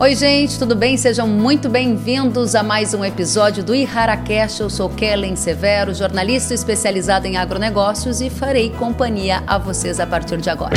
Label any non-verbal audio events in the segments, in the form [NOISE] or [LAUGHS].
Oi, gente, tudo bem? Sejam muito bem-vindos a mais um episódio do IharaCast. Eu sou Kellen Severo, jornalista especializada em agronegócios e farei companhia a vocês a partir de agora.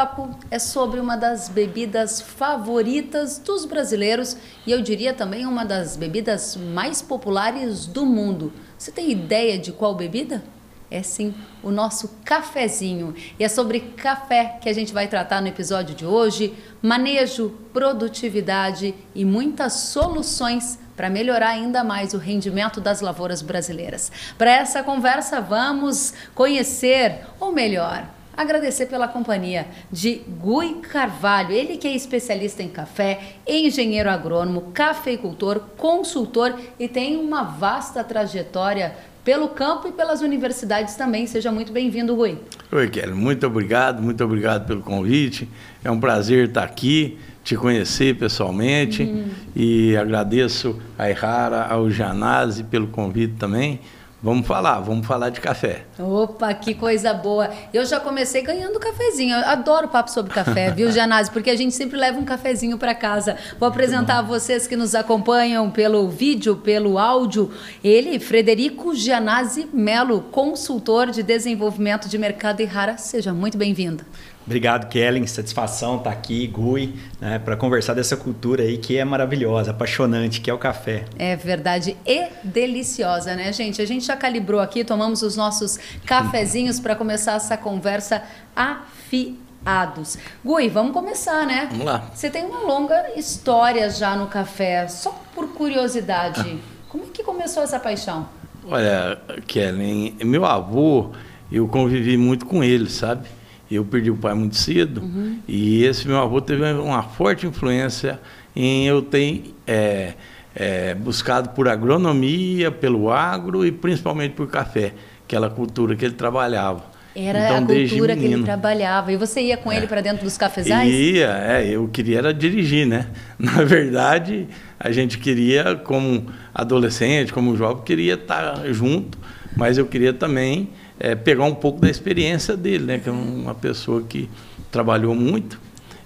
Bate-papo é sobre uma das bebidas favoritas dos brasileiros e eu diria também uma das bebidas mais populares do mundo. Você tem ideia de qual bebida? É sim o nosso cafezinho. E é sobre café que a gente vai tratar no episódio de hoje: manejo, produtividade e muitas soluções para melhorar ainda mais o rendimento das lavouras brasileiras. Para essa conversa, vamos conhecer, ou melhor, agradecer pela companhia de Gui Carvalho, ele que é especialista em café, engenheiro agrônomo, cafeicultor, consultor e tem uma vasta trajetória pelo campo e pelas universidades também. Seja muito bem-vindo, Rui. Oi, Kelly. Muito obrigado, muito obrigado pelo convite. É um prazer estar aqui, te conhecer pessoalmente uhum. e agradeço a Errara, ao Janase pelo convite também. Vamos falar, vamos falar de café. Opa, que coisa boa. Eu já comecei ganhando cafezinho. Eu adoro papo sobre café, viu, [LAUGHS] Janase? Porque a gente sempre leva um cafezinho para casa. Vou apresentar a vocês que nos acompanham pelo vídeo, pelo áudio. Ele, Frederico Janase Melo, consultor de desenvolvimento de mercado e rara. Seja muito bem-vindo. Obrigado, Kellen. Satisfação estar aqui, Gui, né, para conversar dessa cultura aí que é maravilhosa, apaixonante, que é o café. É verdade e deliciosa, né, gente? A gente já calibrou aqui, tomamos os nossos cafezinhos para começar essa conversa afiados. Gui, vamos começar, né? Vamos lá. Você tem uma longa história já no café. Só por curiosidade, como é que começou essa paixão? Olha, Kellen, meu avô, eu convivi muito com ele, sabe? Eu perdi o pai muito cedo uhum. e esse meu avô teve uma forte influência em eu ter é, é, buscado por agronomia, pelo agro e principalmente por café, aquela cultura que ele trabalhava. Era então, a cultura que ele trabalhava. E você ia com é. ele para dentro dos cafezais? Ia, é, eu queria era dirigir, né? [LAUGHS] Na verdade, a gente queria, como adolescente, como jovem, queria estar junto, mas eu queria também é, pegar um pouco da experiência dele, né? Que é uma pessoa que trabalhou muito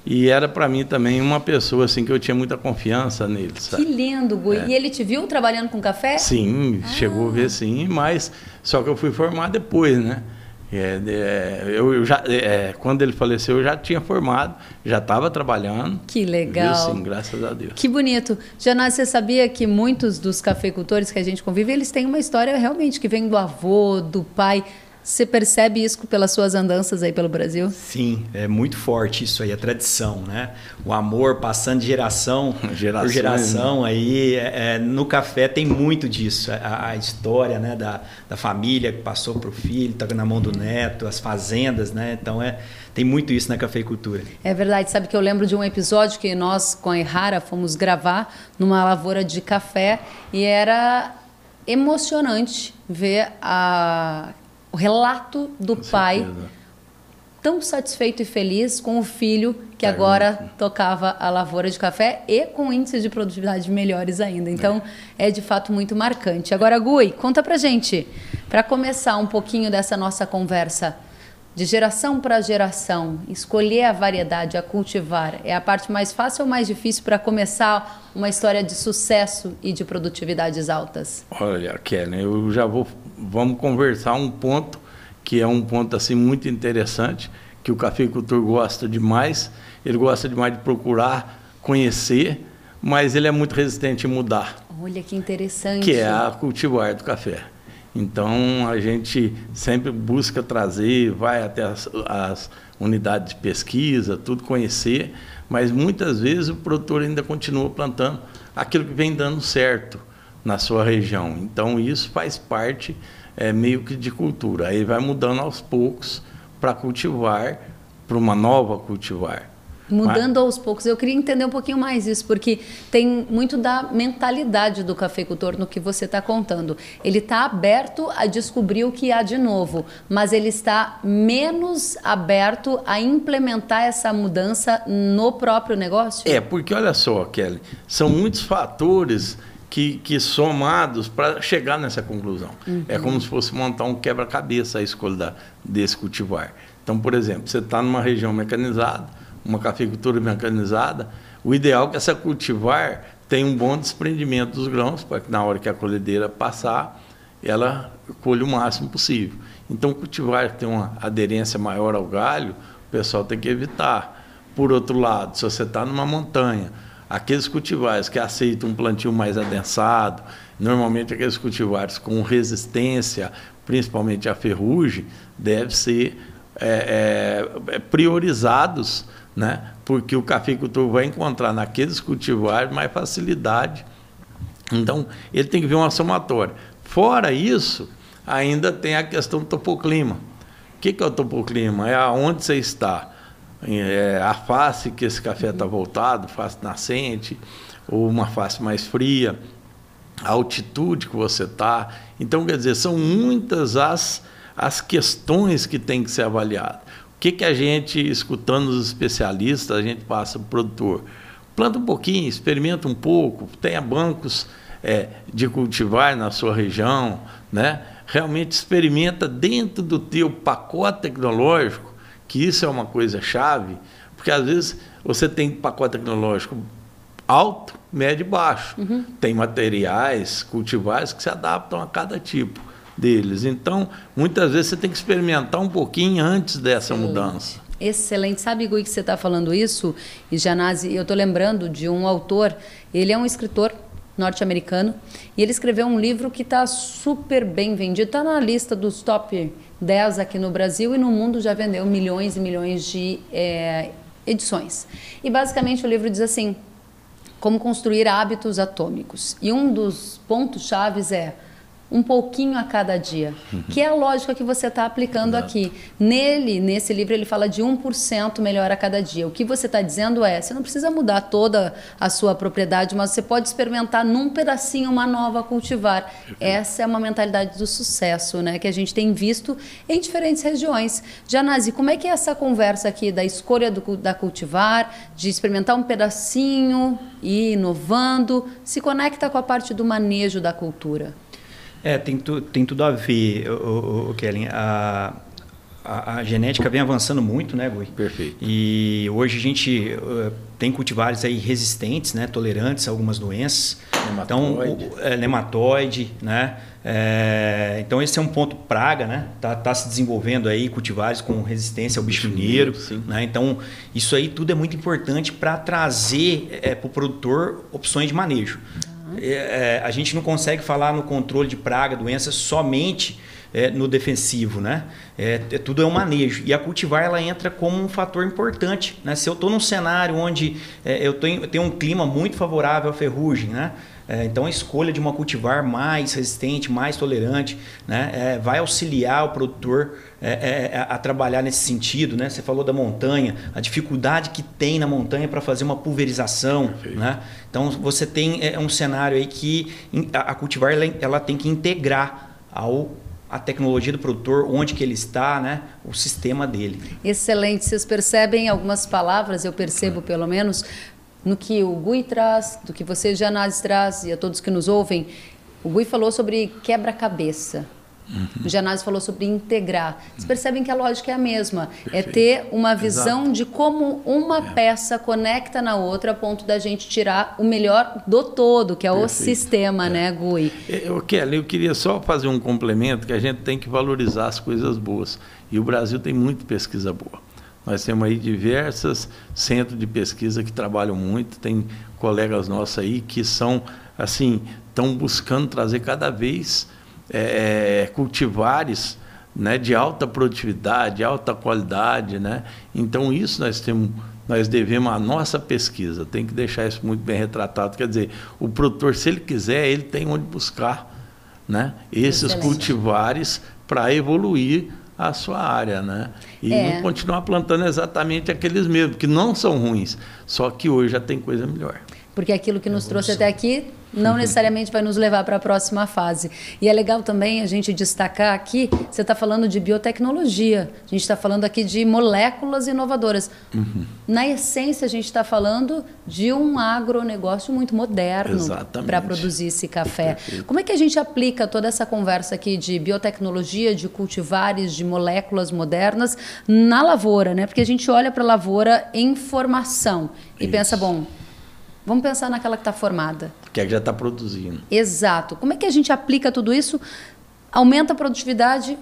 e era para mim também uma pessoa assim que eu tinha muita confiança nele. Sabe? Que lindo, Gui. É. E ele te viu trabalhando com café? Sim, ah. chegou a ver sim, mas só que eu fui formar depois, né? É, é, eu, já, é, quando ele faleceu, eu já tinha formado, já estava trabalhando. Que legal. Sim, graças a Deus. Que bonito. Janás, você sabia que muitos dos cafeicultores que a gente convive, eles têm uma história realmente que vem do avô, do pai. Você percebe isso pelas suas andanças aí pelo Brasil? Sim, é muito forte isso aí, a tradição, né? O amor passando de geração [LAUGHS] por geração né? aí. É, é, no café tem muito disso. A, a, história né, da, da família que passou para o filho, está na mão do neto, as fazendas, né? Então é, tem muito isso na cafeicultura. É verdade. Sabe que eu lembro de um episódio que nós, com a Errara, fomos gravar numa lavoura de café e era emocionante ver a o relato do com pai certeza. tão satisfeito e feliz com o filho que agora tocava a lavoura de café e com índices de produtividade melhores ainda. Então, é, é de fato muito marcante. Agora, Gui, conta pra gente, para começar um pouquinho dessa nossa conversa, de geração para geração, escolher a variedade a cultivar é a parte mais fácil ou mais difícil para começar uma história de sucesso e de produtividades altas? Olha, Kelly, eu já vou vamos conversar um ponto que é um ponto assim muito interessante que o cafeicultor gosta demais. Ele gosta demais de procurar conhecer, mas ele é muito resistente em mudar. Olha que interessante. Que é a cultivar do café. Então a gente sempre busca trazer, vai até as, as, unidades de pesquisa, tudo conhecer, mas muitas vezes o produtor ainda continua plantando aquilo que vem dando certo na sua região. Então isso faz parte é, meio que de cultura. Aí vai mudando aos poucos para cultivar, para uma nova cultivar. Mudando aos poucos. Eu queria entender um pouquinho mais isso, porque tem muito da mentalidade do cafeicultor no que você está contando. Ele está aberto a descobrir o que há de novo, mas ele está menos aberto a implementar essa mudança no próprio negócio? É, porque olha só, Kelly, são muitos fatores que, que somados para chegar nessa conclusão. Uhum. É como se fosse montar um quebra-cabeça a escolha da, desse cultivar. Então, por exemplo, você está numa região mecanizada, uma cafeicultura mecanizada, o ideal é que essa cultivar tenha um bom desprendimento dos grãos, para que na hora que a colhedeira passar, ela colhe o máximo possível. Então, cultivar que tem uma aderência maior ao galho, o pessoal tem que evitar. Por outro lado, se você está numa montanha, aqueles cultivares que aceitam um plantio mais adensado, normalmente aqueles cultivares com resistência, principalmente à ferrugem, devem ser é, é, priorizados, né? porque o cafeicultor vai encontrar naqueles cultivares mais facilidade. Então, ele tem que ver uma somatória. Fora isso, ainda tem a questão do topoclima. O que, que é o topoclima? É aonde você está. É a face que esse café está voltado, face nascente, ou uma face mais fria, a altitude que você está. Então, quer dizer, são muitas as as questões que têm que ser avaliadas. O que, que a gente, escutando os especialistas, a gente passa para o produtor? Planta um pouquinho, experimenta um pouco, tenha bancos é, de cultivar na sua região, né? realmente experimenta dentro do teu pacote tecnológico, que isso é uma coisa chave, porque às vezes você tem pacote tecnológico alto, médio e baixo. Uhum. Tem materiais cultivares que se adaptam a cada tipo deles. Então, muitas vezes você tem que experimentar um pouquinho antes dessa Excelente. mudança. Excelente. Sabe, Gui, que você está falando isso? E Janase, eu estou lembrando de um autor, ele é um escritor norte-americano, e ele escreveu um livro que está super bem vendido, está na lista dos top 10 aqui no Brasil e no mundo já vendeu milhões e milhões de é, edições. E basicamente o livro diz assim: como construir hábitos atômicos. E um dos pontos chaves é um pouquinho a cada dia, uhum. que é a lógica que você está aplicando Exato. aqui. Nele, nesse livro, ele fala de 1% melhor a cada dia. O que você está dizendo é, você não precisa mudar toda a sua propriedade, mas você pode experimentar num pedacinho uma nova cultivar. Essa é uma mentalidade do sucesso, né, que a gente tem visto em diferentes regiões. Janase, como é que é essa conversa aqui da escolha do, da cultivar, de experimentar um pedacinho e inovando, se conecta com a parte do manejo da cultura? É, tem, tu, tem tudo a ver, o, o, Kellen. A, a, a, genética vem avançando muito, né, Gui? Perfeito. E hoje a gente uh, tem cultivares aí resistentes, né, tolerantes a algumas doenças. Nematóide. Então, o, é, nematóide, né? É, então esse é um ponto praga, né? Tá, tá se desenvolvendo aí cultivares com resistência ao bicho mineiro, né? Então isso aí tudo é muito importante para trazer é, para o produtor opções de manejo. É, é, a gente não consegue falar no controle de praga, doenças somente é, no defensivo, né? É, é, tudo é um manejo. E a cultivar ela entra como um fator importante. Né? Se eu estou num cenário onde é, eu, tenho, eu tenho um clima muito favorável à ferrugem, né? É, então a escolha de uma cultivar mais resistente, mais tolerante, né, é, vai auxiliar o produtor é, a trabalhar nesse sentido. Né? Você falou da montanha, a dificuldade que tem na montanha para fazer uma pulverização. Né? Então você tem um cenário aí que a cultivar ela, ela tem que integrar ao a tecnologia do produtor, onde que ele está, né? o sistema dele. Excelente. Vocês percebem algumas palavras, eu percebo pelo menos, no que o Gui traz, do que você, Janaz, traz, e a todos que nos ouvem. O Gui falou sobre quebra-cabeça. Uhum. O Janazzi falou sobre integrar. Vocês percebem que a lógica é a mesma. É Perfeito. É ter uma visão Exato. de como uma é. peça conecta na outra a ponto da gente tirar o melhor do todo, que é Perfeito. o sistema, é. né, Gui? Eu, Kelly, eu queria só fazer um complemento que a gente tem que valorizar as coisas boas. E o Brasil tem muita pesquisa boa. Nós temos aí diversos centros de pesquisa que trabalham muito, tem colegas nossos aí que são, assim, estão buscando trazer cada vez é, é, cultivares né, de alta produtividade, alta qualidade. Né? Então, isso nós temos. Nós devemos a nossa pesquisa, tem que deixar isso muito bem retratado. Quer dizer, o produtor, se ele quiser, ele tem onde buscar né, esses Excelente. cultivares para evoluir a sua área, né? E é. não continuar plantando exatamente aqueles mesmos, que não são ruins, só que hoje já tem coisa melhor. Porque aquilo que nos trouxe até aqui não necessariamente vai nos levar para a próxima fase. E é legal também a gente destacar aqui, você está falando de biotecnologia, a gente está falando aqui de moléculas inovadoras. Uhum. Na essência, a gente está falando de um agronegócio muito moderno para produzir esse café. Perfeito. Como é que a gente aplica toda essa conversa aqui de biotecnologia, de cultivares, de moléculas modernas na lavoura, né? Porque a gente olha para a lavoura em formação e Isso. pensa, bom, Vamos pensar naquela que está formada. Que é que já está produzindo. Exato. Como é que a gente aplica tudo isso? Aumenta a produtividade,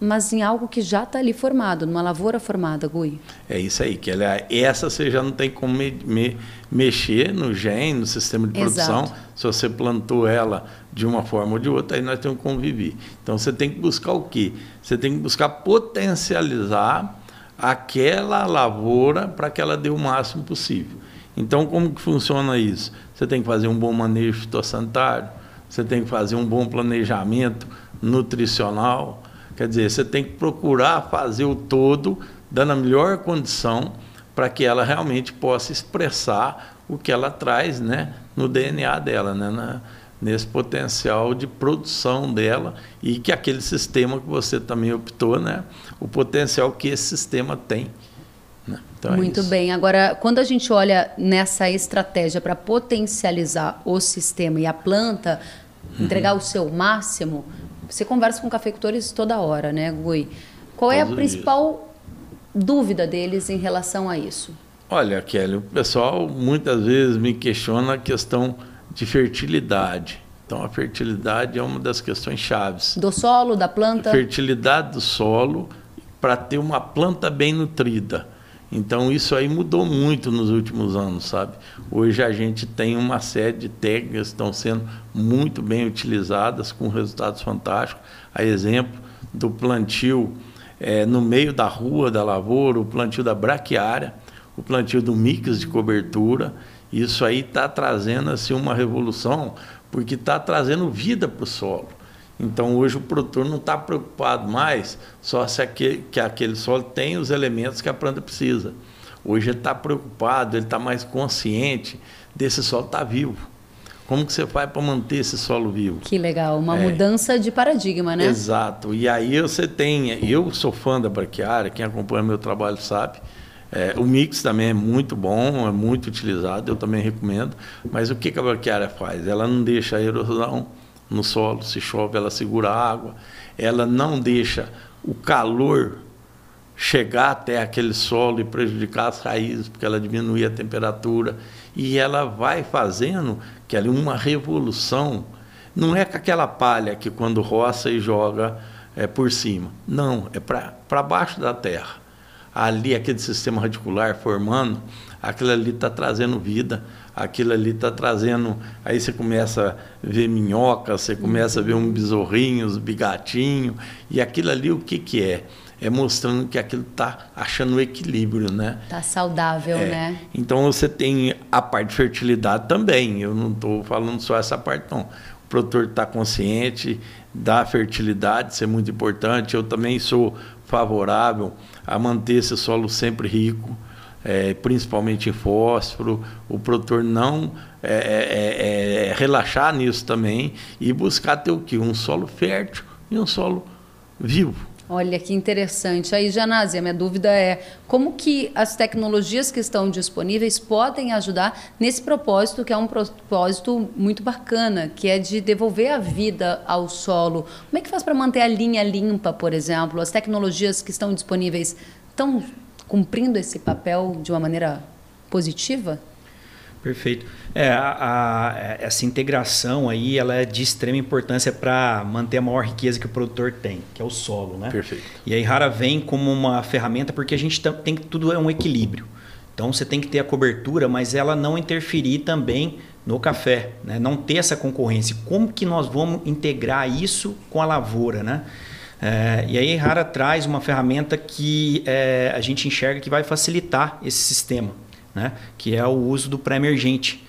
mas em algo que já está ali formado, numa lavoura formada, Gui. É isso aí, que ela, essa você já não tem como me, me, mexer no gene, no sistema de produção. Exato. Se você plantou ela de uma forma ou de outra, aí nós temos que conviver. Então você tem que buscar o quê? Você tem que buscar potencializar aquela lavoura para que ela dê o máximo possível. Então, como que funciona isso? Você tem que fazer um bom manejo fitossanitário, você tem que fazer um bom planejamento nutricional, quer dizer, você tem que procurar fazer o todo dando a melhor condição para que ela realmente possa expressar o que ela traz né, no DNA dela, né, na, nesse potencial de produção dela e que aquele sistema que você também optou, né, o potencial que esse sistema tem? Então é Muito é bem. Agora, quando a gente olha nessa estratégia para potencializar o sistema e a planta, uhum. entregar o seu máximo, você conversa com cafeicultores toda hora, né, Gui? Qual Todos é a principal dúvida deles em relação a isso? Olha, Kelly, o pessoal muitas vezes me questiona a questão de fertilidade. Então, a fertilidade é uma das questões chaves. Do solo, da planta? Fertilidade do solo para ter uma planta bem nutrida. Então isso aí mudou muito nos últimos anos, sabe? Hoje a gente tem uma série de técnicas que estão sendo muito bem utilizadas com resultados fantásticos. A exemplo do plantio é, no meio da rua da lavoura, o plantio da braquiária, o plantio do mix de cobertura. Isso aí está trazendo assim, uma revolução, porque está trazendo vida para o solo. Então hoje o produtor não está preocupado mais só se aquele, que aquele solo tem os elementos que a planta precisa. Hoje ele está preocupado, ele está mais consciente desse solo estar tá vivo. Como que você faz para manter esse solo vivo? Que legal, uma é, mudança de paradigma, né? Exato. E aí você tem, eu sou fã da braquiária, quem acompanha meu trabalho sabe. É, o mix também é muito bom, é muito utilizado, eu também recomendo. Mas o que, que a braquiária faz? Ela não deixa a erosão no solo, se chove ela segura a água, ela não deixa o calor chegar até aquele solo e prejudicar as raízes, porque ela diminui a temperatura. E ela vai fazendo que ali uma revolução, não é com aquela palha que quando roça e joga é por cima, não, é para baixo da terra. Ali aquele sistema radicular formando, aquilo ali está trazendo vida, aquilo ali está trazendo. Aí você começa a ver minhoca, você começa a ver um besorrinho, uns bigatinhos, e aquilo ali o que, que é? É mostrando que aquilo está achando o equilíbrio, né? Está saudável, é. né? Então você tem a parte de fertilidade também. Eu não estou falando só essa parte, não. O produtor está consciente da fertilidade, isso é muito importante. Eu também sou favorável a manter esse solo sempre rico é, principalmente fósforo, o produtor não é, é, é, é, relaxar nisso também e buscar ter o quê? Um solo fértil e um solo vivo. Olha que interessante. Aí, Janazia, minha dúvida é como que as tecnologias que estão disponíveis podem ajudar nesse propósito, que é um propósito muito bacana, que é de devolver a vida ao solo. Como é que faz para manter a linha limpa, por exemplo? As tecnologias que estão disponíveis estão cumprindo esse papel de uma maneira positiva? Perfeito. É, a, a, essa integração aí ela é de extrema importância para manter a maior riqueza que o produtor tem, que é o solo, né? Perfeito. E aí Rara vem como uma ferramenta porque a gente tem que tudo é um equilíbrio. Então você tem que ter a cobertura, mas ela não interferir também no café, né? Não ter essa concorrência. Como que nós vamos integrar isso com a lavoura, né? É, e aí Rara traz uma ferramenta que é, a gente enxerga que vai facilitar esse sistema, né? que é o uso do pré-emergente.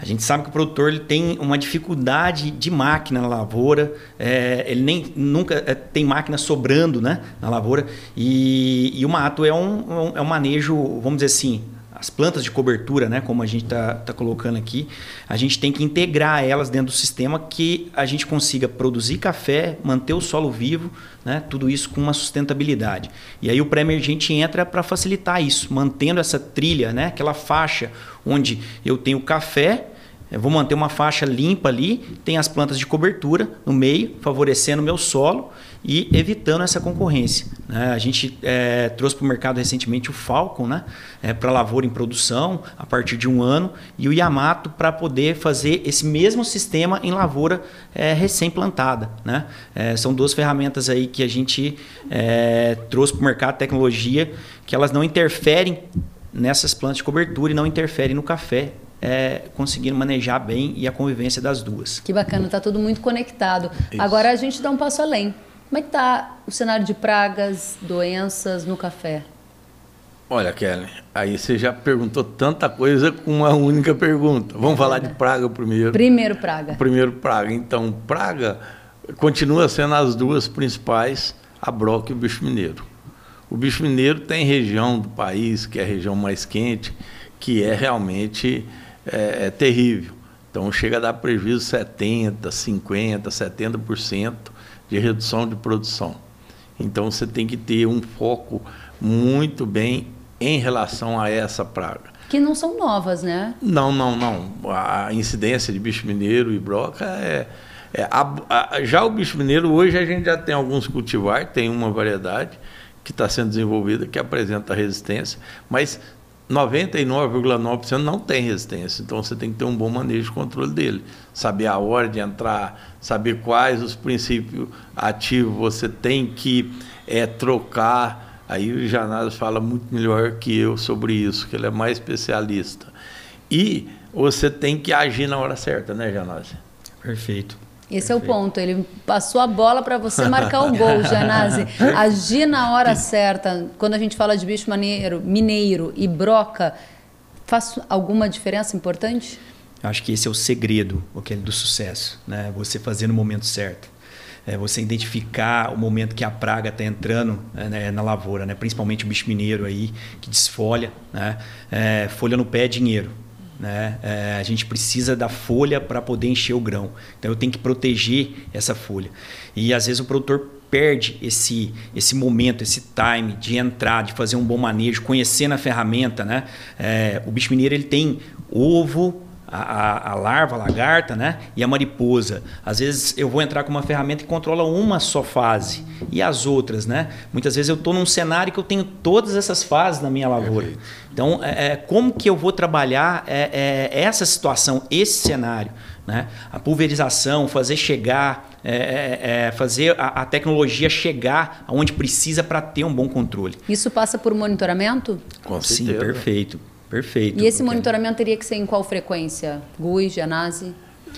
A gente sabe que o produtor ele tem uma dificuldade de máquina na lavoura, é, ele nem nunca é, tem máquina sobrando né, na lavoura, e, e o mato é um, é um manejo, vamos dizer assim, as plantas de cobertura, né, como a gente está tá colocando aqui, a gente tem que integrar elas dentro do sistema que a gente consiga produzir café, manter o solo vivo, né, tudo isso com uma sustentabilidade. E aí o pré-emergente entra para facilitar isso, mantendo essa trilha, né, aquela faixa onde eu tenho café, eu vou manter uma faixa limpa ali, tem as plantas de cobertura no meio, favorecendo o meu solo e evitando essa concorrência. Né? A gente é, trouxe para o mercado recentemente o Falcon né? É, para lavoura em produção a partir de um ano e o Yamato para poder fazer esse mesmo sistema em lavoura é, recém-plantada. Né? É, são duas ferramentas aí que a gente é, trouxe para o mercado tecnologia que elas não interferem nessas plantas de cobertura e não interferem no café é, conseguindo manejar bem e a convivência das duas. Que bacana, está tudo muito conectado. Isso. Agora a gente dá um passo além. Como é que está o cenário de pragas, doenças no café? Olha, Kelly, aí você já perguntou tanta coisa com uma única pergunta. Vamos é falar de praga primeiro. Primeiro praga. Primeiro praga. Então, praga continua sendo as duas principais, a broca e o bicho mineiro. O bicho mineiro tem região do país, que é a região mais quente, que é realmente é, é terrível. Então chega a dar prejuízo 70, 50, 70% de redução de produção. Então você tem que ter um foco muito bem em relação a essa praga. Que não são novas, né? Não, não, não. A incidência de bicho mineiro e broca é. é a, a, já o bicho mineiro, hoje a gente já tem alguns cultivar, tem uma variedade que está sendo desenvolvida que apresenta resistência, mas 99,9% não tem resistência. Então você tem que ter um bom manejo de controle dele. Saber a hora de entrar, saber quais os princípios ativos você tem que é, trocar. Aí o Janás fala muito melhor que eu sobre isso, que ele é mais especialista. E você tem que agir na hora certa, né, Janás? Perfeito. Esse Perfeito. é o ponto. Ele passou a bola para você marcar o gol, [LAUGHS] Janase. Agir na hora certa. Quando a gente fala de bicho maneiro, mineiro e broca, faz alguma diferença importante? Acho que esse é o segredo aquele do sucesso, né? Você fazer no momento certo. É você identificar o momento que a praga está entrando né, na lavoura, né? principalmente o bicho mineiro aí que desfolha. Né? É, folha no pé é dinheiro. Né? É, a gente precisa da folha para poder encher o grão. Então eu tenho que proteger essa folha. E às vezes o produtor perde esse, esse momento, esse time de entrar, de fazer um bom manejo, conhecendo a ferramenta. Né? É, o bicho mineiro ele tem ovo, a, a, larva, a lagarta, né? E a mariposa. Às vezes eu vou entrar com uma ferramenta que controla uma só fase e as outras, né? Muitas vezes eu estou num cenário que eu tenho todas essas fases na minha lavoura. Então, é, é, como que eu vou trabalhar é, é, essa situação, esse cenário? Né? A pulverização, fazer chegar, é, é, é, fazer a, a, tecnologia chegar aonde precisa para ter um bom controle. Isso passa por monitoramento? Com Sim, perfeito. Perfeito. E esse monitoramento teria que ser em qual frequência? GUI, GENASE?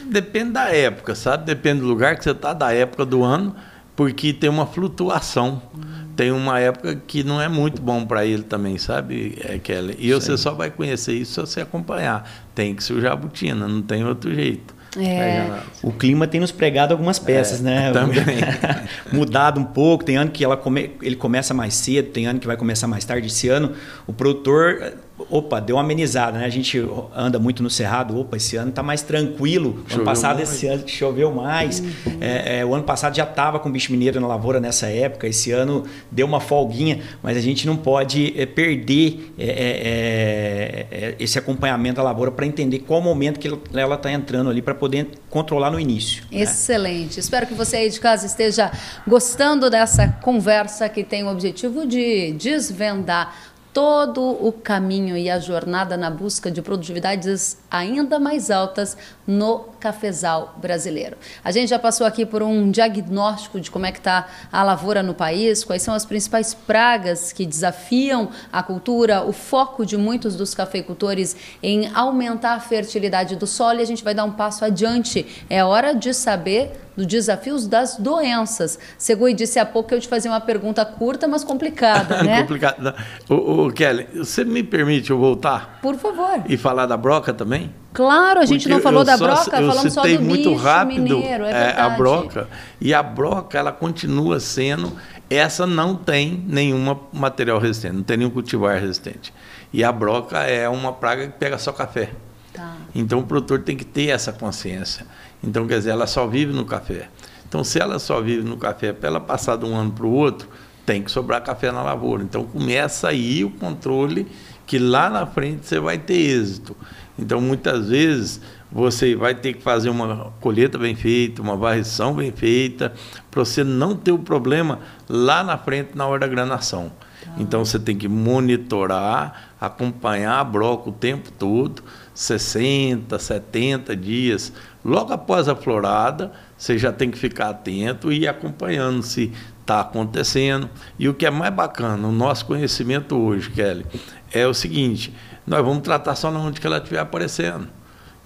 Depende da época, sabe? Depende do lugar que você está, da época do ano, porque tem uma flutuação. Hum. Tem uma época que não é muito bom para ele também, sabe, é, Kelly? E você só vai conhecer isso se você acompanhar. Tem que ser o jabutina, não tem outro jeito. É. O clima tem nos pregado algumas peças, é, né? [LAUGHS] Também. [LAUGHS] Mudado um pouco. Tem ano que ela come, ele começa mais cedo, tem ano que vai começar mais tarde. Esse ano, o produtor opa, deu uma amenizada, né? A gente anda muito no Cerrado, opa, esse ano tá mais tranquilo. Choveu ano passado, mais. esse ano choveu mais. Uhum. É, é, o ano passado já tava com bicho mineiro na lavoura nessa época, esse ano deu uma folguinha, mas a gente não pode é, perder é, é, é, esse acompanhamento da lavoura para entender qual momento que ela está entrando ali para poder controlar no início. Né? Excelente. Né? Espero que você aí de casa esteja gostando dessa conversa que tem o objetivo de desvendar todo o caminho e a jornada na busca de produtividades ainda mais altas no cafezal brasileiro. A gente já passou aqui por um diagnóstico de como é que está a lavoura no país, quais são as principais pragas que desafiam a cultura, o foco de muitos dos cafeicultores em aumentar a fertilidade do solo e a gente vai dar um passo adiante. É hora de saber dos desafios das doenças. Segui disse há pouco que eu te fazia uma pergunta curta, mas complicada, [LAUGHS] né? complicada. Ô, ô, Kelly, você me permite eu voltar? Por favor. E falar da broca também? Claro, a gente Porque não falou da só, broca, falamos só do muito bicho rápido mineiro, é, é a broca. E a broca, ela continua sendo, essa não tem nenhum material resistente, não tem nenhum cultivar resistente. E a broca é uma praga que pega só café. Tá. Então o produtor tem que ter essa consciência. Então, quer dizer, ela só vive no café. Então, se ela só vive no café, para ela passar de um ano para o outro, tem que sobrar café na lavoura. Então, começa aí o controle, que lá na frente você vai ter êxito. Então, muitas vezes, você vai ter que fazer uma colheita bem feita, uma varrição bem feita, para você não ter o problema lá na frente, na hora da granação. Tá. Então, você tem que monitorar, acompanhar a broca o tempo todo, 60, 70 dias. Logo após a florada, você já tem que ficar atento e ir acompanhando se está acontecendo. E o que é mais bacana, o nosso conhecimento hoje, Kelly, é o seguinte: nós vamos tratar só onde que ela estiver aparecendo.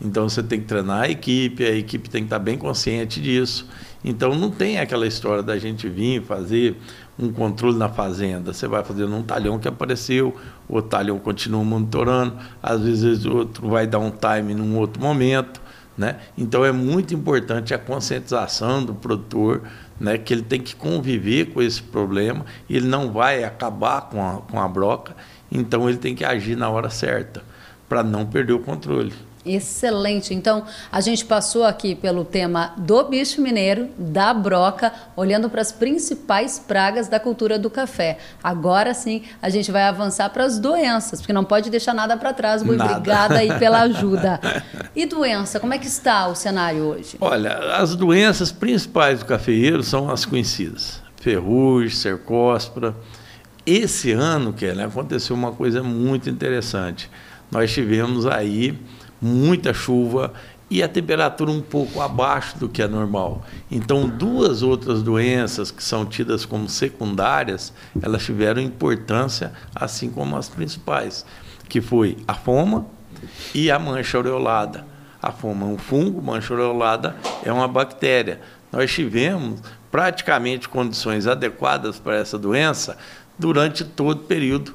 Então você tem que treinar a equipe, a equipe tem que estar bem consciente disso. Então não tem aquela história da gente vir fazer um controle na fazenda. Você vai fazer num talhão que apareceu, o talhão continua monitorando, às vezes o outro vai dar um time num outro momento. Né? Então é muito importante a conscientização do produtor, né, que ele tem que conviver com esse problema, ele não vai acabar com a, com a broca, então ele tem que agir na hora certa, para não perder o controle. Excelente. Então, a gente passou aqui pelo tema do bicho mineiro, da broca, olhando para as principais pragas da cultura do café. Agora sim, a gente vai avançar para as doenças, porque não pode deixar nada para trás. Muito obrigada aí pela [LAUGHS] ajuda. E doença, como é que está o cenário hoje? Olha, as doenças principais do cafeeiro são as conhecidas: ferrugem, cercóspora. Esse ano, Kelly, aconteceu uma coisa muito interessante. Nós tivemos aí muita chuva e a temperatura um pouco abaixo do que é normal. Então, duas outras doenças que são tidas como secundárias, elas tiveram importância, assim como as principais, que foi a foma e a mancha aureolada. A foma é um fungo, mancha aureolada é uma bactéria. Nós tivemos praticamente condições adequadas para essa doença durante todo o período,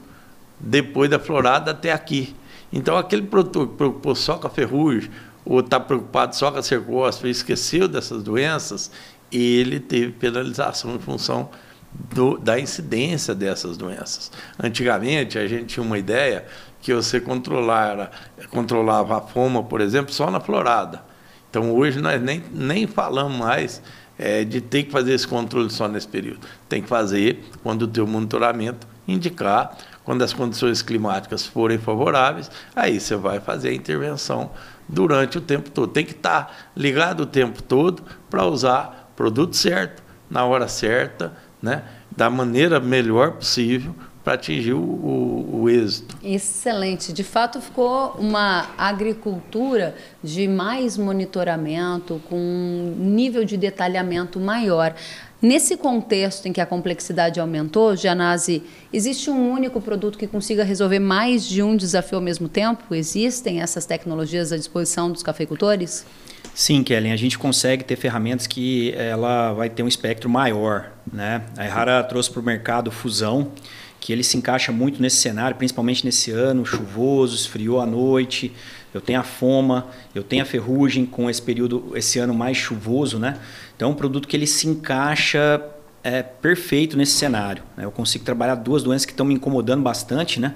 depois da florada até aqui. Então, aquele produtor que preocupou só com a ferrugem, ou está preocupado só com a cercosta, esqueceu dessas doenças, ele teve penalização em função do, da incidência dessas doenças. Antigamente, a gente tinha uma ideia que você controlara, controlava a foma, por exemplo, só na florada. Então, hoje, nós nem, nem falamos mais é, de ter que fazer esse controle só nesse período. Tem que fazer quando o teu monitoramento indicar quando as condições climáticas forem favoráveis, aí você vai fazer a intervenção durante o tempo todo. Tem que estar ligado o tempo todo para usar produto certo, na hora certa, né? da maneira melhor possível para atingir o, o, o, êxito. Excelente. De fato, ficou uma agricultura de mais monitoramento, com um nível de detalhamento maior. Nesse contexto em que a complexidade aumentou, Janase, existe um único produto que consiga resolver mais de um desafio ao mesmo tempo? Existem essas tecnologias à disposição dos cafeicultores? Sim, Kellen, a gente consegue ter ferramentas que ela vai ter um espectro maior. Né? A Errara trouxe para o mercado fusão, que ele se encaixa muito nesse cenário, principalmente nesse ano chuvoso, esfriou à noite. Eu tenho a foma, eu tenho a ferrugem com esse período, esse ano mais chuvoso, né? Então, é um produto que ele se encaixa é, perfeito nesse cenário. Né? Eu consigo trabalhar duas doenças que estão me incomodando bastante, né?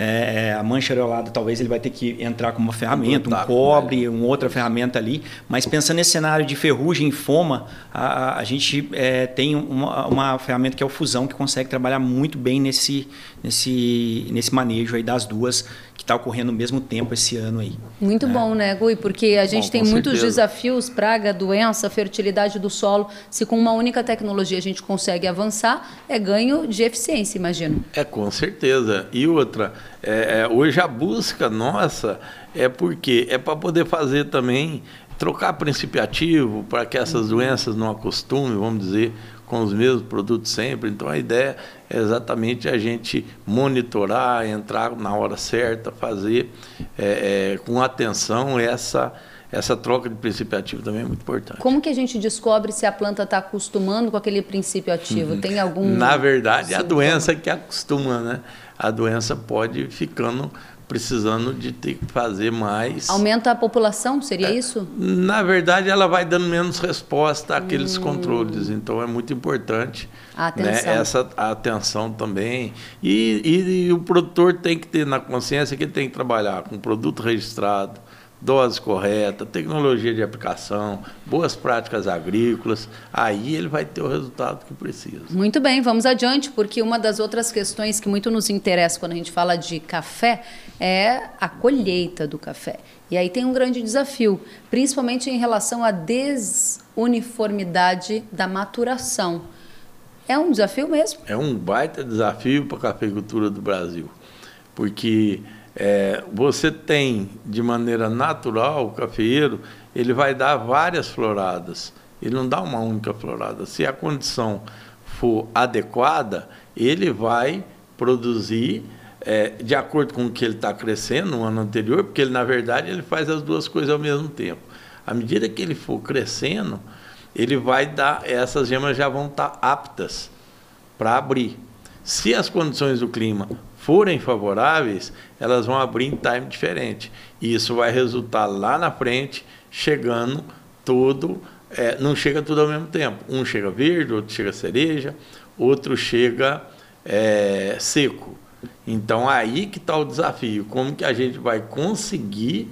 É, é, a mancha areolada talvez ele vai ter que entrar como uma ferramenta, um cobre, né? uma outra ferramenta ali. Mas pensando nesse cenário de ferrugem e foma, a, a gente é, tem uma, uma, ferramenta que é o fusão que consegue trabalhar muito bem nesse, nesse, nesse manejo aí das duas está ocorrendo ao mesmo tempo esse ano aí. Muito né? bom, né, Gui? Porque a gente bom, tem muitos certeza. desafios, praga, doença, fertilidade do solo. Se com uma única tecnologia a gente consegue avançar, é ganho de eficiência, imagino. É, com certeza. E outra, é, é hoje a busca nossa é porque é para poder fazer também, trocar princípio ativo, para que essas uhum. doenças não acostumem, vamos dizer, com os mesmos produtos sempre. Então a ideia é exatamente a gente monitorar, entrar na hora certa, fazer é, é, com atenção essa, essa troca de princípio ativo também é muito importante. Como que a gente descobre se a planta está acostumando com aquele princípio ativo? Uhum. Tem algum. Na verdade, é a doença que acostuma, né? A doença pode ficando precisando de ter que fazer mais. Aumenta a população, seria é, isso? Na verdade, ela vai dando menos resposta àqueles hum. controles. Então, é muito importante. Né, essa atenção também. E, e, e, o produtor tem que ter na consciência que ele tem que trabalhar com produto registrado, dose correta, tecnologia de aplicação, boas práticas agrícolas, aí ele vai ter o resultado que precisa. Muito bem, vamos adiante, porque uma das outras questões que muito nos interessa quando a gente fala de café é a colheita do café. E aí tem um grande desafio, principalmente em relação à desuniformidade da maturação. É um desafio mesmo? É um baita desafio para a cafeicultura do Brasil, porque é, você tem de maneira natural o cafeeiro, ele vai dar várias floradas. Ele não dá uma única florada. Se a condição for adequada, ele vai produzir é, de acordo com o que ele está crescendo no ano anterior, porque ele, na verdade, ele faz as duas coisas ao mesmo tempo. À medida que ele for crescendo, ele vai dar, essas gemas já vão estar tá aptas para abrir. Se as condições do clima forem favoráveis, elas vão abrir em time diferente. E isso vai resultar lá na frente, chegando todo. É, não chega tudo ao mesmo tempo. Um chega verde, outro chega cereja, outro chega é, seco. Então aí que está o desafio. Como que a gente vai conseguir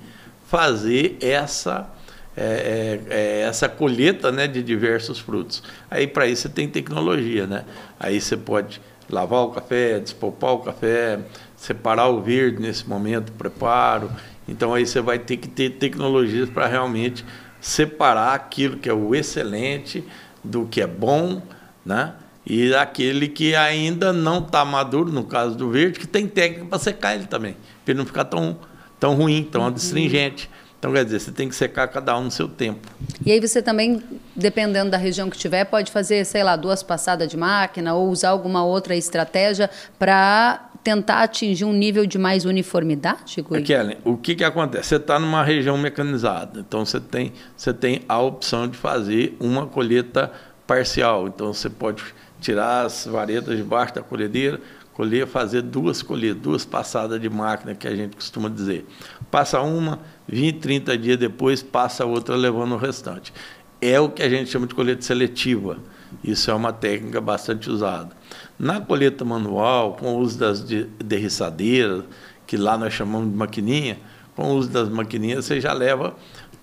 fazer essa é, é, é essa colheita né, de diversos frutos. Aí para isso você tem tecnologia, né? Aí você pode lavar o café, despolpar o café, separar o verde nesse momento, preparo. Então aí você vai ter que ter tecnologias para realmente separar aquilo que é o excelente do que é bom, né? E aquele que ainda não está maduro, no caso do verde, que tem técnica para secar ele também, para ele não ficar tão, tão ruim, tão uhum. adstringente. Então, quer dizer, você tem que secar cada um no seu tempo. E aí você também, dependendo da região que tiver, pode fazer, sei lá, duas passadas de máquina ou usar alguma outra estratégia para tentar atingir um nível de mais uniformidade, Gui? Kellen, o que, que acontece? Você está numa região mecanizada, então você tem, você tem a opção de fazer uma colheita parcial. Então você pode tirar as varetas debaixo da colhedeira, colher, fazer duas colheitas, duas passadas de máquina, que a gente costuma dizer. Passa uma, 20, 30 dias depois, passa a outra levando o restante. É o que a gente chama de colheita seletiva. Isso é uma técnica bastante usada. Na colheita manual, com o uso das derriçadeiras, que lá nós chamamos de maquininha, com o uso das maquininhas você já leva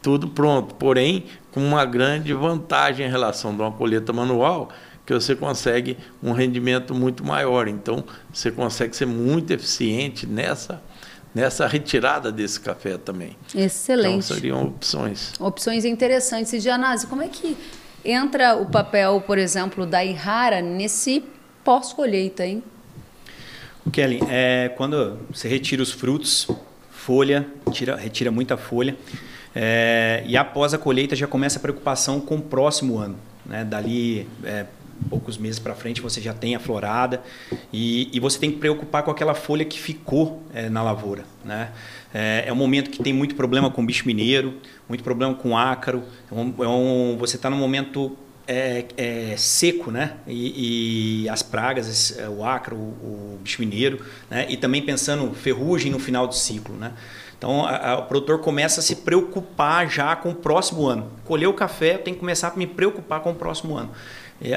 tudo pronto. Porém, com uma grande vantagem em relação a uma colheita manual, que você consegue um rendimento muito maior. Então, você consegue ser muito eficiente nessa nessa retirada desse café também. Excelente. Então, seriam opções. Opções interessantes. E, Gianazzi, como é que entra o papel, por exemplo, da Ihara nesse pós-colheita, hein? O Kelly, é, quando você retira os frutos, folha, tira, retira muita folha, é, e após a colheita já começa a preocupação com o próximo ano. Né? Dali, é, poucos meses para frente você já tem a florada e, e, você tem que preocupar com aquela folha que ficou é, na lavoura. Né? É, é, um momento que tem muito problema com bicho mineiro, muito problema com ácaro. É um, é um, você está num momento é, é, seco, né? E, e, as pragas, o ácaro, o, o bicho mineiro, né? E também pensando ferrugem no final do ciclo, né? Então, a, a, o produtor começa a se preocupar já com o próximo ano. Colheu o café, tem que começar a me preocupar com o próximo ano.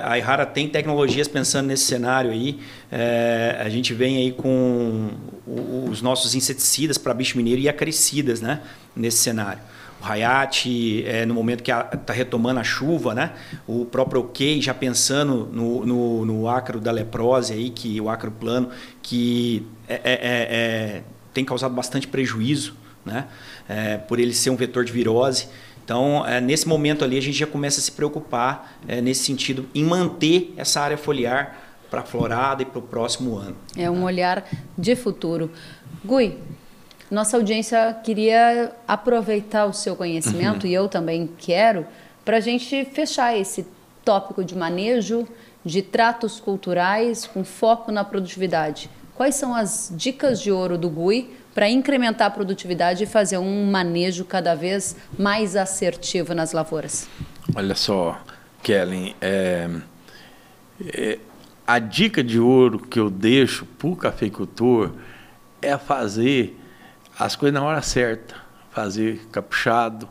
A Ihara tem tecnologias pensando nesse cenário aí. É, a gente vem aí com os nossos inseticidas para bicho mineiro e acaricidas né, nesse cenário. O Hayat, é, no momento que está retomando a chuva, né? o próprio OK já pensando no, no, no da leprose, aí, que, o ácaro plano, que é, é, é, é tem causado bastante prejuízo né? por ele ser um vetor de virose. Então, é, nesse momento ali, a gente já começa a se preocupar é, nesse sentido em manter essa área foliar para a florada e para o próximo ano. É um olhar de futuro. Gui, nossa audiência queria aproveitar o seu conhecimento, uhum. e eu também quero, para a gente fechar esse tópico de manejo de tratos culturais com foco na produtividade. quais são as dicas de ouro do GUI para incrementar a produtividade e fazer um manejo cada vez mais assertivo nas lavouras? Olha só, Kellen, é, é, a dica de ouro que eu deixo para o cafeicultor é fazer as coisas na hora certa, fazer caprichado,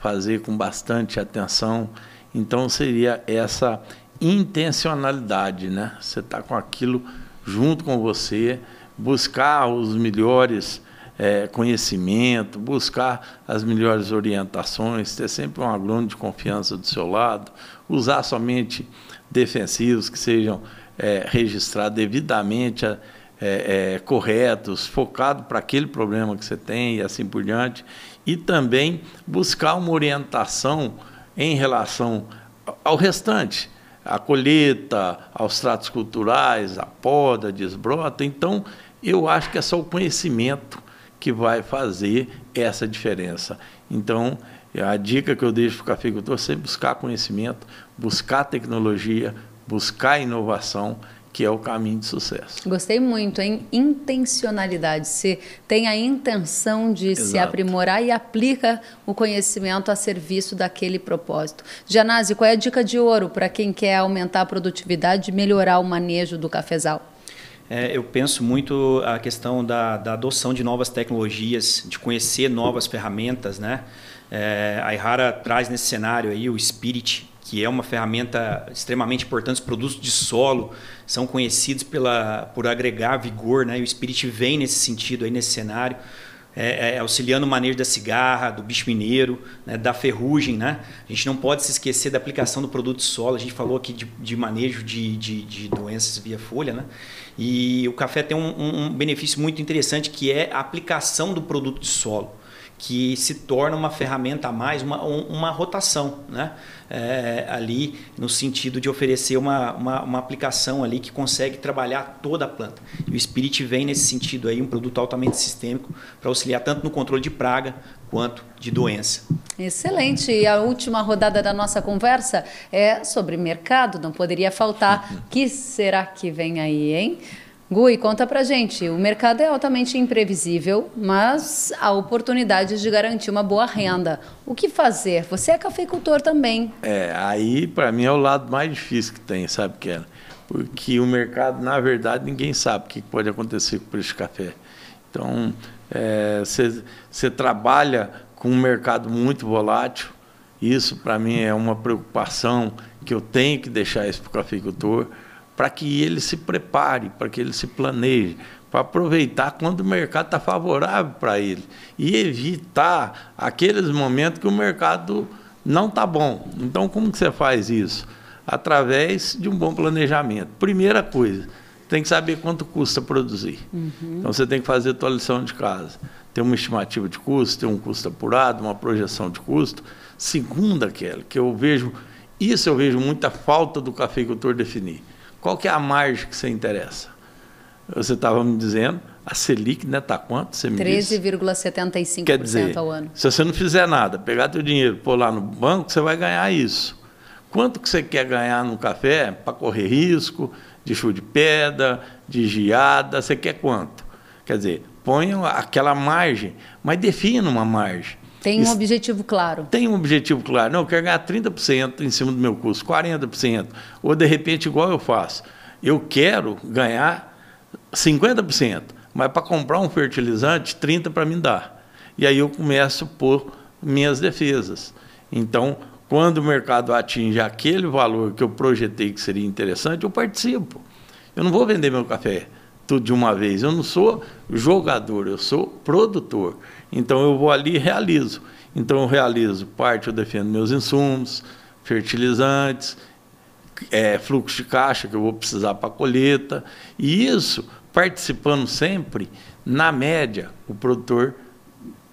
fazer com bastante atenção. Então seria essa intencionalidade, né? Você está com aquilo junto com você, buscar os melhores é, conhecimento, buscar as melhores orientações, ter sempre um agrônomo de confiança do seu lado, usar somente defensivos que sejam é, registrados devidamente é, é, corretos, focado para aquele problema que você tem e assim por diante, e também buscar uma orientação em relação ao restante, a colheita, aos tratos culturais, a poda, desbrota. Então, eu acho que é só o conhecimento que vai fazer essa diferença. Então, a dica que eu deixo para o cafeicultor é sempre buscar conhecimento, buscar tecnologia, buscar inovação, que é o caminho de sucesso. Gostei muito, hein? Intencionalidade. Você tem a intenção de Exato. se aprimorar e aplica o conhecimento a serviço daquele propósito. Janase, qual é a dica de ouro para quem quer aumentar a produtividade e melhorar o manejo do cafezal? É, eu penso muito a questão da, da, adoção de novas tecnologias, de conhecer novas ferramentas, né? É, a Ihara traz nesse cenário aí o Spirit, que é uma ferramenta extremamente importante. Os produtos de solo são conhecidos pela, por agregar vigor, né? E o Spirit vem nesse sentido aí nesse cenário. É, é, auxiliando o manejo da cigarra, do bicho mineiro, né, da ferrugem. Né? A gente não pode se esquecer da aplicação do produto solo. A gente falou aqui de, de manejo de, de, de, doenças via folha. Né? E o café tem um, um benefício muito interessante que é a aplicação do produto de solo que se torna uma ferramenta a mais, uma, uma rotação, né? É, ali no sentido de oferecer uma, uma, uma, aplicação ali que consegue trabalhar toda a planta. E o Spirit vem nesse sentido aí, um produto altamente sistêmico para auxiliar tanto no controle de praga quanto de doença. Excelente. E a última rodada da nossa conversa é sobre mercado, não poderia faltar. O [LAUGHS] que será que vem aí, hein? Gui, conta pra gente. O mercado é altamente imprevisível, mas há oportunidades de garantir uma boa renda. O que fazer? Você é cafeicultor também. É, aí para mim é o lado mais difícil que tem, sabe, Kelly? Porque o mercado, na verdade, ninguém sabe o que pode acontecer com o preço de café. Então, você é, trabalha com um mercado muito volátil. Isso, para mim, é uma preocupação que eu tenho que deixar isso para o cafeicultor para que ele se prepare, para que ele se planeje, para aproveitar quando o mercado está favorável para ele e evitar aqueles momentos que o mercado não está bom. Então, como que você faz isso? Através de um bom planejamento. Primeira coisa, tem que saber quanto custa produzir. Uhum. Então, você tem que fazer a sua lição de casa. Ter uma estimativa de custo, ter um custo apurado, uma projeção de custo. Segunda, aquela que eu vejo, isso eu vejo muita falta do cafeicultor definir qual que é a margem que você interessa? Você estava me dizendo, a Selic está né, tá quanto? 13,75% ao ano. Se você não fizer nada, pegar teu dinheiro pôr lá no banco, você vai ganhar isso. Quanto que você quer ganhar no café para correr risco de chuva de pedra, de geada? Você quer quanto? Quer dizer, ponha aquela margem, mas defina uma margem. Tem um objetivo claro. Tem um objetivo claro. Não, eu quero ganhar 30% em cima do meu custo, 40%. Ou, de repente, igual eu faço. Eu quero ganhar 50%, mas para comprar um fertilizante, 30% para me dar. E aí eu começo por minhas defesas. Então, quando o mercado atinge aquele valor que eu projetei que seria interessante, eu participo. Eu não vou vender meu café tudo de uma vez. Eu não sou jogador, eu sou produtor. Então eu vou ali e realizo. Então eu realizo parte, eu defendo meus insumos, fertilizantes, é, fluxo de caixa que eu vou precisar para a colheita. E isso, participando sempre, na média, o produtor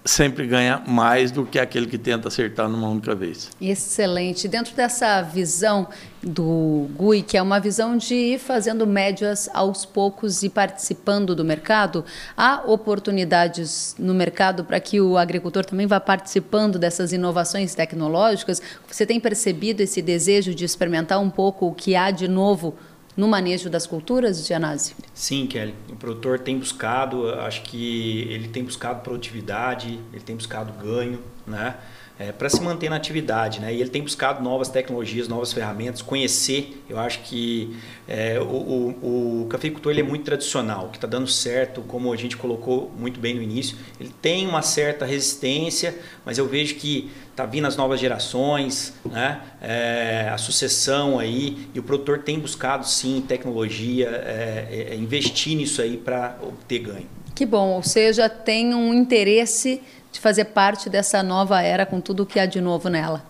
sempre ganha mais do que aquele que tenta acertar numa única vez. Excelente. Dentro dessa visão do GUI, que é uma visão de ir fazendo médias aos poucos e participando do mercado, há oportunidades no mercado para que o agricultor também vá participando dessas inovações tecnológicas? Você tem percebido esse desejo de experimentar um pouco o que há de novo no manejo das culturas, Gianazzi? Sim, Kelly. O produtor tem buscado, acho que ele tem buscado produtividade, ele tem buscado ganho, né? É, para se manter na atividade. Né? E ele tem buscado novas tecnologias, novas ferramentas, conhecer. Eu acho que é, o, o, o, cafeicultor ele é muito tradicional, que está dando certo, como a gente colocou muito bem no início. Ele tem uma certa resistência, mas eu vejo que está vindo as novas gerações, né? É, a sucessão aí, e o produtor tem buscado sim tecnologia, é, é, investir nisso aí para obter ganho. Que bom, ou seja, tem um interesse de fazer parte dessa nova era com tudo o que há de novo nela.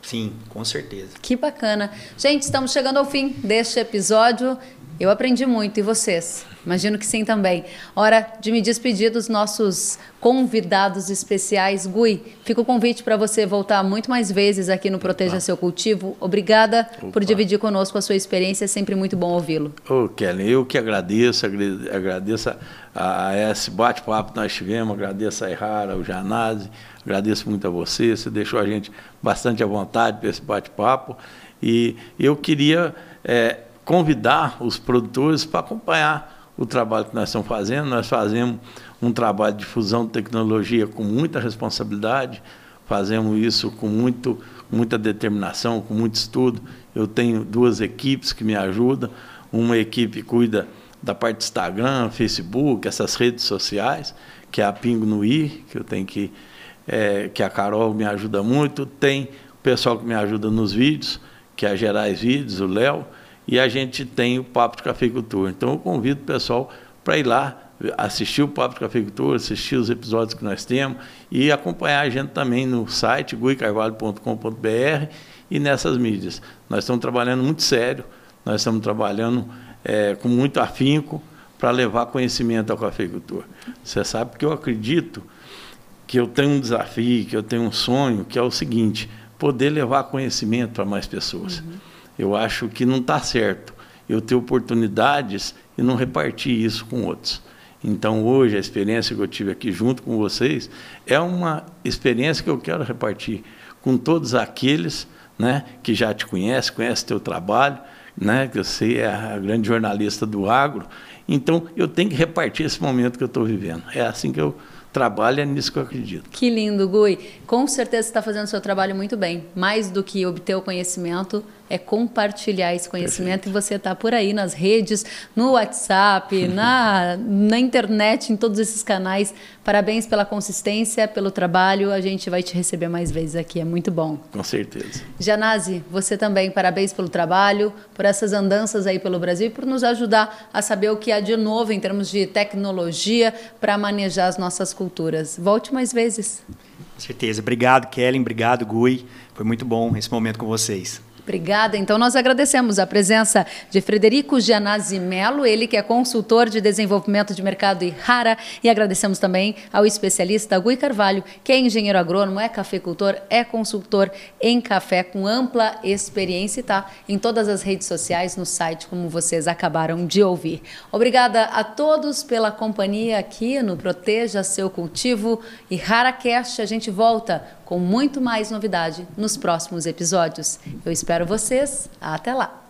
Sim, com certeza. Que bacana. Gente, estamos chegando ao fim deste episódio. Eu aprendi muito e vocês? Imagino que sim também. Hora de me despedir dos nossos convidados especiais. Gui, fica o convite para você voltar muito mais vezes aqui no Proteja Opa. Seu Cultivo. Obrigada Opa. por dividir conosco a sua experiência. É sempre muito bom ouvi-lo. Ô, oh, Kelly, eu que agradeço, agradeço a, esse bate-papo que nós tivemos, agradeço a Errara, ao Janazzi, agradeço muito a você. Você deixou a gente bastante à vontade para esse bate-papo. E eu queria. É, convidar os produtores para acompanhar o trabalho que nós estamos fazendo. Nós fazemos um trabalho de fusão de tecnologia com muita responsabilidade, fazemos isso com muito, muita determinação, com muito estudo. Eu tenho duas equipes que me ajudam. Uma equipe cuida da parte do Instagram, Facebook, essas redes sociais, que é a Pingo no I, que eu tenho que é, que a Carol me ajuda muito. Tem o pessoal que me ajuda nos vídeos, que é a Gerais Vídeos, o Léo e a gente tem o Papo de Cafeicultura. Então eu convido o pessoal para ir lá assistir o Papo de Cafeicultura, assistir os episódios que nós temos e acompanhar a gente também no site guicarvalho.com.br e nessas mídias. Nós estamos trabalhando muito sério, nós estamos trabalhando é, com muito afinco para levar conhecimento ao cafeicultor. Você sabe que eu acredito que eu tenho um desafio, que eu tenho um sonho, que é o seguinte, poder levar conhecimento para mais pessoas. Uhum. Eu acho que não está certo eu ter oportunidades e não repartir isso com outros. Então, hoje, a experiência que eu tive aqui junto com vocês é uma experiência que eu quero repartir com todos aqueles né, que já te conhecem, conhecem teu trabalho, né, que você é a grande jornalista do agro. Então, eu tenho que repartir esse momento que eu estou vivendo. É assim que eu trabalho, é nisso que eu acredito. Que lindo, Gui. Com certeza você está fazendo o seu trabalho muito bem. Mais do que obter o conhecimento, é compartilhar esse conhecimento Perfeito. e você está por aí nas redes, no WhatsApp, [LAUGHS] na, na internet, em todos esses canais. Parabéns pela consistência, pelo trabalho. A gente vai te receber mais vezes aqui, é muito bom. Com certeza. Janase, você também, parabéns pelo trabalho, por essas andanças aí pelo Brasil e por nos ajudar a saber o que há de novo em termos de tecnologia para manejar as nossas culturas. Volte mais vezes. Com certeza. Obrigado, Kellen. Obrigado, Gui. Foi muito bom esse momento com vocês. Obrigada. Então, nós agradecemos a presença de Frederico Gianazzi Melo, ele que é consultor de desenvolvimento de mercado e rara, e agradecemos também ao especialista Gui Carvalho, que é engenheiro agrônomo, é cafeicultor, é consultor em café com ampla experiência e está em todas as redes sociais, no site, como vocês acabaram de ouvir. Obrigada a todos pela companhia aqui no Proteja Seu Cultivo e Rara. A gente volta com muito mais novidade nos próximos episódios. Eu espero vocês. Até lá!